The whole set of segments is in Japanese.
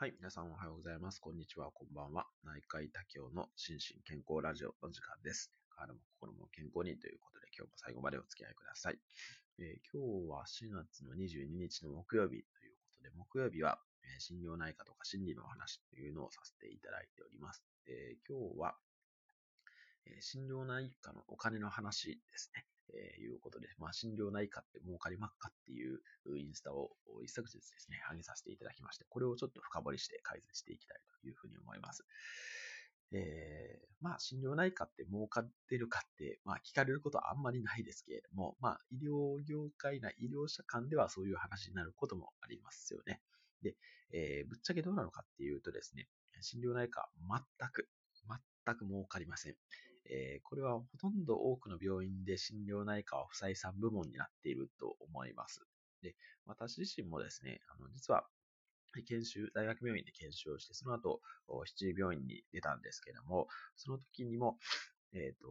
はい、皆さんおはようございます。こんにちは、こんばんは。内科医多教の心身健康ラジオの時間です。体も心も健康にということで、今日も最後までお付き合いください。えー、今日は4月の22日の木曜日ということで、木曜日は、えー、心療内科とか心理のお話というのをさせていただいております。えー、今日は、え心療内科のお金の話ですね。えー、いうことで、まあ、診療内科って儲かりまっかっていうインスタを一昨日ですね、上げさせていただきまして、これをちょっと深掘りして改善していきたいというふうに思います。えー、まあ、診療内科って儲かってるかって、まあ、聞かれることはあんまりないですけれども、まあ、医療業界内、医療者間ではそういう話になることもありますよね。で、えー、ぶっちゃけどうなのかっていうとですね、診療内科全く、全く儲かりません。えー、これはほとんど多くの病院で心療内科は不採算部門になっていると思います。で、私自身もですね、あの、実は、研修、大学病院で研修をして、その後、七病院に出たんですけども、その時にも、えっ、ー、と、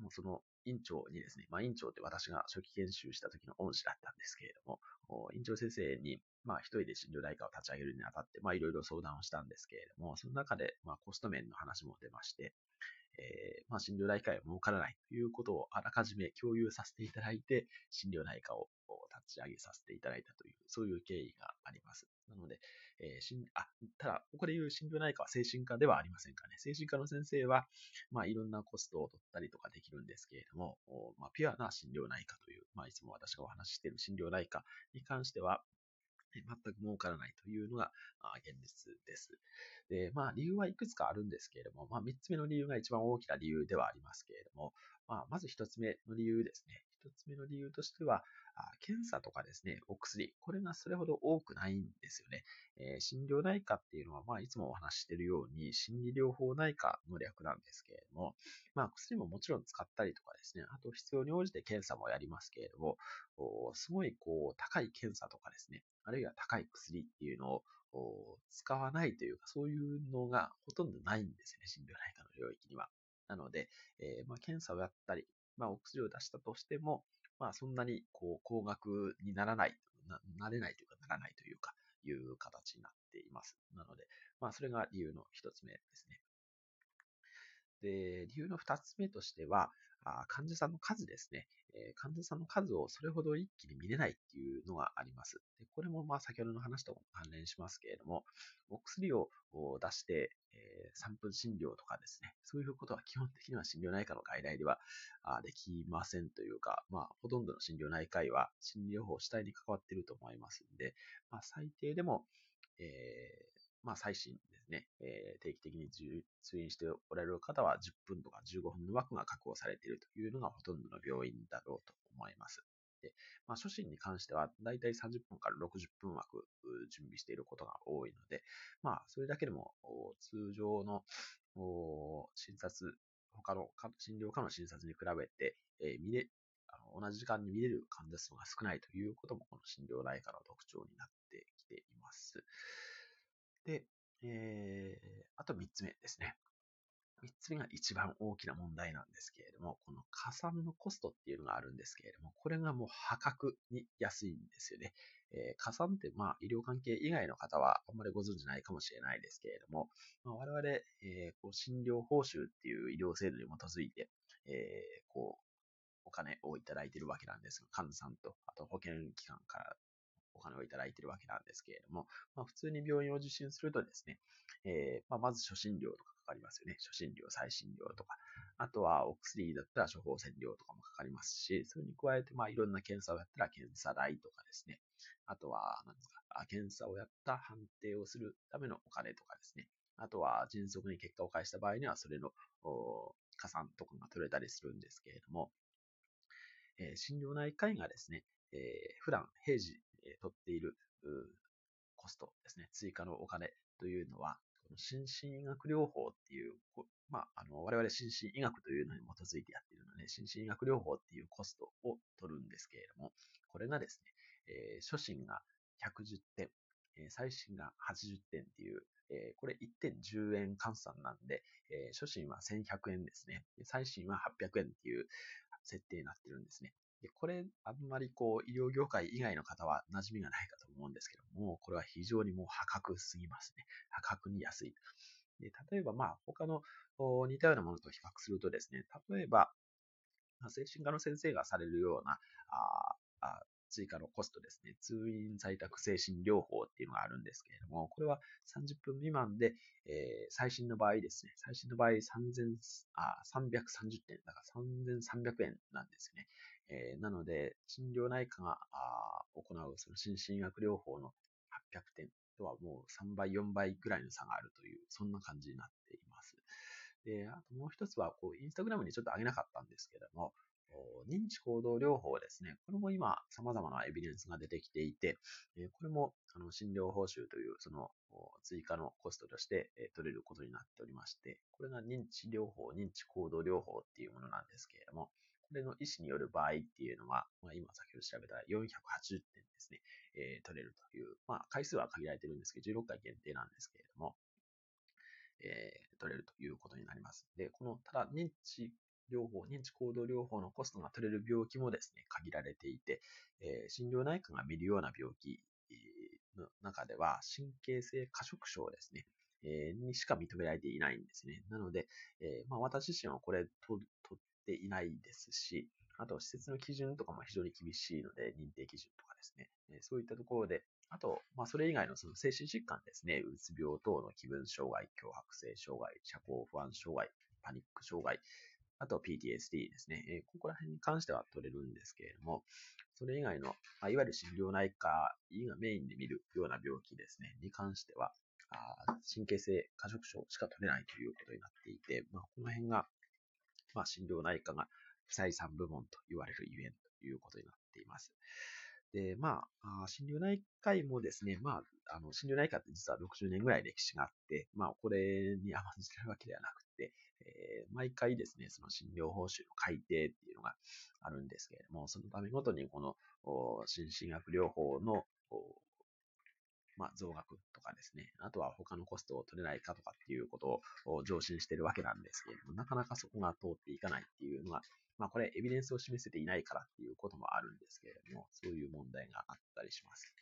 もうその院長にですね、まあ院長って私が初期研修した時の恩師だったんですけれども、院長先生に、まあ一人で診療内科を立ち上げるにあたって、まあいろいろ相談をしたんですけれども、その中で、まあコスト面の話も出まして、えー、まあ、診療内科医は儲からないということをあらかじめ共有させていただいて、診療内科を立ち上げさせていただいたという、そういう経緯があります。なので、えー、しんあただ、ここで言う診療内科は精神科ではありませんかね。精神科の先生は、まあ、いろんなコストを取ったりとかできるんですけれども、まあ、ピュアな診療内科という、まあ、いつも私がお話ししている診療内科に関しては、全く儲からないというのが現実です。で、まあ理由はいくつかあるんですけれども、まあ3つ目の理由が一番大きな理由ではありますけれども、まあまず1つ目の理由ですね。1つ目の理由としては、検査とかですね、お薬、これがそれほど多くないんですよね。えー、診療内科っていうのは、まあ、いつもお話ししているように、心理療法内科の略なんですけれども、まあ、薬ももちろん使ったりとかですね、あと必要に応じて検査もやりますけれども、すごいこう、高い検査とかですね、あるいは高い薬っていうのを使わないというか、そういうのがほとんどないんですよね、診療内科の領域には。なので、えー、まあ、検査をやったり、まあ、お薬を出したとしても、まあ、そんなに、こう、高額にならない、な、なれないというか、ならないというか、いう形になっています。なので、まあ、それが理由の一つ目ですね。で、理由の二つ目としては、あ患者さんの数ですね、えー、患者さんの数をそれほど一気に見れないっていうのがあります。でこれもまあ先ほどの話と関連しますけれども、お薬を出して、えー、3分診療とかですね、そういうことは基本的には診療内科の外来ではあできませんというか、まあ、ほとんどの診療内科医は心理療法主体に関わっていると思いますんで、まあ、最低でも、えーまあ、最新ですね、えー、定期的に通院しておられる方は10分とか15分の枠が確保されているというのがほとんどの病院だろうと思います。で、まあ、初診に関しては、だいたい30分から60分枠準備していることが多いので、まあ、それだけでも、通常の診察、他の診療科の診察に比べて、えー、見れ、同じ時間に見れる患者数が少ないということも、この診療内科の特徴になってきています。で、えー、あと3つ目ですね。3つ目が一番大きな問題なんですけれども、この加算のコストっていうのがあるんですけれども、これがもう破格に安いんですよね。えー、加算ってまあ医療関係以外の方はあんまりご存知ないかもしれないですけれども、まあ、我々、えー、こう診療報酬っていう医療制度に基づいて、えー、こうお金をいただいているわけなんですが、患者さんと、あと保険機関からお金をいただいているわけなんですけれども、まあ、普通に病院を受診するとですね、えー、まあ、まず初診料とかかかりますよね。初診料、再診料とか。あとはお薬だったら処方箋料とかもかかりますし、それに加えて、まあ、いろんな検査をやったら検査代とかですね。あとは、何ですか、検査をやった判定をするためのお金とかですね。あとは、迅速に結果を返した場合には、それの加算とかが取れたりするんですけれども、えー、診療内科医がですね、えー、普段平時取っているコストですね、追加のお金というのは、この心身医学療法っていう、まあ、あの、我々心身医学というのに基づいてやっているので、心身医学療法っていうコストを取るんですけれども、これがですね、えー、初診が110点、えー、最新が80点っていう、えー、これ1点10円換算なんで、えー、初診は1100円ですね。最新は800円っていう設定になってるんですね。でこれ、あんまりこう、医療業界以外の方は馴染みがないかと思うんですけども、これは非常にもう破格すぎますね。破格に安い。で例えば、まあ、他の似たようなものと比較するとですね、例えば、精神科の先生がされるような、ああ追加のコストですね。通院在宅精神療法っていうのがあるんですけれども、これは30分未満で、えー、最新の場合ですね。最新の場合3330点、だから3300円なんですよね。えー、なので、心療内科があ行うその心身医学療法の800点とはもう3倍、4倍ぐらいの差があるという、そんな感じになっています。で、あともう一つは、こう、インスタグラムにちょっと上げなかったんですけども、認知行動療法ですね。これも今、様々なエビデンスが出てきていて、これもあの診療報酬というその追加のコストとして取れることになっておりまして、これが認知療法、認知行動療法っていうものなんですけれども、これの医師による場合っていうのは、まあ、今先ほど調べた480点ですね、えー、取れるという、まあ、回数は限られてるんですけど、16回限定なんですけれども、えー、取れるということになります。で、この、ただ認知療法、認知行動療法のコストが取れる病気もですね、限られていて、えー、心療内科が見るような病気の中では、神経性過食症ですね、えー、にしか認められていないんですね。なので、えー、まあ、私自身はこれ取っていないですし、あと、施設の基準とかも非常に厳しいので、認定基準とかですね、えそういったところで、あと、まあ、それ以外のその精神疾患ですね、うつ病等の気分障害、強迫性障害、社交不安障害、パニック障害、あと PTSD ですね。ここら辺に関しては取れるんですけれども、それ以外の、いわゆる心療内科医がメインで見るような病気ですね、に関しては、神経性過食症しか取れないということになっていて、まあ、この辺が、まあ、心療内科が不採算部門と言われるゆえんということになっています。で、まあ、心療内科医もですね、まあ、あの、心療内科って実は60年ぐらい歴史があって、まあ、これに甘んじてるわけではなくて、えー、毎回ですね、その診療報酬の改定っていうのがあるんですけれども、そのためごとにこの、心身学療法の、まあ、増額とかですね、あとは他のコストを取れないかとかっていうことを上申してるわけなんですけれども、なかなかそこが通っていかないっていうのが、まあこれエビデンスを示せていないからっていうこともあるんですけれども、そういう問題があったりします。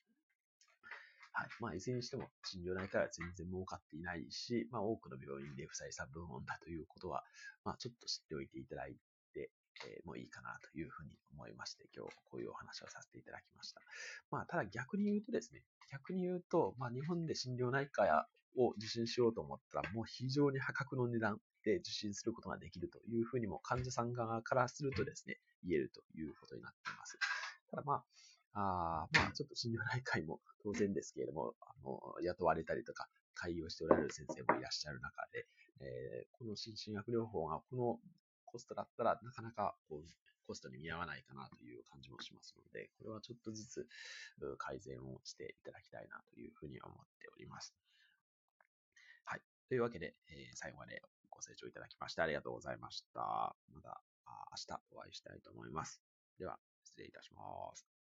はい。まあ、いずれにしても、診療内科は全然儲かっていないし、まあ、多くの病院で不採算部門だということは、まあ、ちょっと知っておいていただいて、えー、もういいかなというふうに思いまして、今日こういうお話をさせていただきました。まあ、ただ逆に言うとですね、逆に言うと、まあ、日本で診療内科やを受診しようと思ったら、もう非常に破格の値段で受診することができるというふうにも患者さん側からするとですね、言えるということになっています。ただまあ、あまあ、ちょっと診療内科医も当然ですけれども、あの、雇われたりとか、対応しておられる先生もいらっしゃる中で、えー、この心身薬療法がこのコストだったらなかなかこうコストに見合わないかなという感じもしますので、これはちょっとずつ改善をしていただきたいなというふうに思っております。はい。というわけで、えー、最後までご清聴いただきましてありがとうございました。また明日お会いしたいと思います。では、失礼いたします。